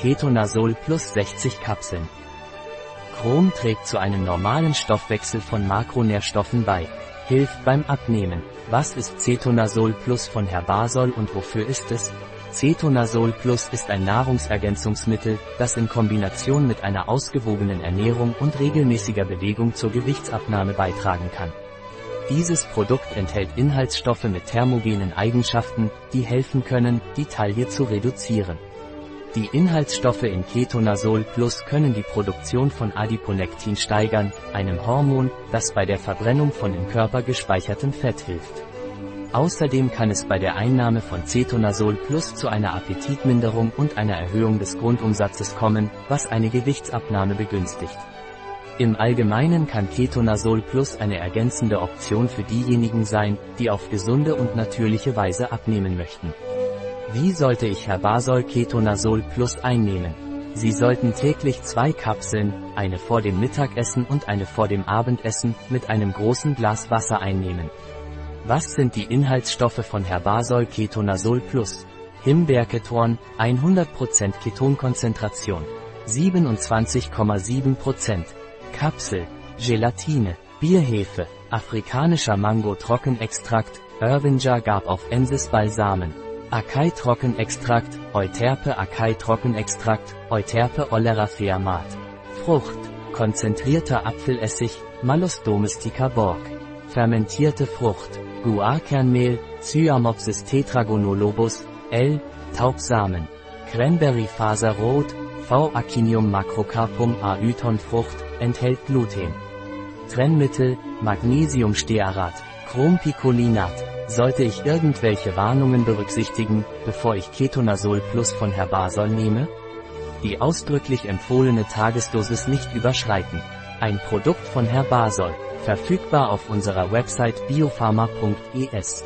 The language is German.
Ketonazol plus 60 Kapseln. Chrom trägt zu einem normalen Stoffwechsel von Makronährstoffen bei. Hilft beim Abnehmen. Was ist Cetonazol Plus von Herbasol und wofür ist es? Cetonazol Plus ist ein Nahrungsergänzungsmittel, das in Kombination mit einer ausgewogenen Ernährung und regelmäßiger Bewegung zur Gewichtsabnahme beitragen kann. Dieses Produkt enthält Inhaltsstoffe mit thermogenen Eigenschaften, die helfen können, die Taille zu reduzieren. Die Inhaltsstoffe in Ketonazol Plus können die Produktion von Adiponektin steigern, einem Hormon, das bei der Verbrennung von im Körper gespeichertem Fett hilft. Außerdem kann es bei der Einnahme von Cetonazol Plus zu einer Appetitminderung und einer Erhöhung des Grundumsatzes kommen, was eine Gewichtsabnahme begünstigt. Im Allgemeinen kann Ketonazol Plus eine ergänzende Option für diejenigen sein, die auf gesunde und natürliche Weise abnehmen möchten. Wie sollte ich Herbasol Ketonazol Plus einnehmen? Sie sollten täglich zwei Kapseln, eine vor dem Mittagessen und eine vor dem Abendessen, mit einem großen Glas Wasser einnehmen. Was sind die Inhaltsstoffe von Herbasol Ketonazol Plus? Himbeerketon, 100% Ketonkonzentration. 27,7%. Kapsel, Gelatine, Bierhefe, afrikanischer Mango Trockenextrakt, Irvinger gab auf Ensis Balsamen. Akai Trockenextrakt, Euterpe Akai Trockenextrakt, Euterpe Oleracea mat. Frucht, konzentrierter Apfelessig, Malus domestica Borg. Fermentierte Frucht, Guarkernmehl, Cyamoxis tetragonolobus, L, Taubsamen, Cranberry-Faser rot, V. Acinium macrocarpum A. Frucht, enthält Gluten. Trennmittel, Magnesiumstearat, Chrompicolinat. Sollte ich irgendwelche Warnungen berücksichtigen, bevor ich Ketonazol Plus von Herbasol nehme? Die ausdrücklich empfohlene Tagesdosis nicht überschreiten. Ein Produkt von Herbasol. Verfügbar auf unserer Website biopharma.es.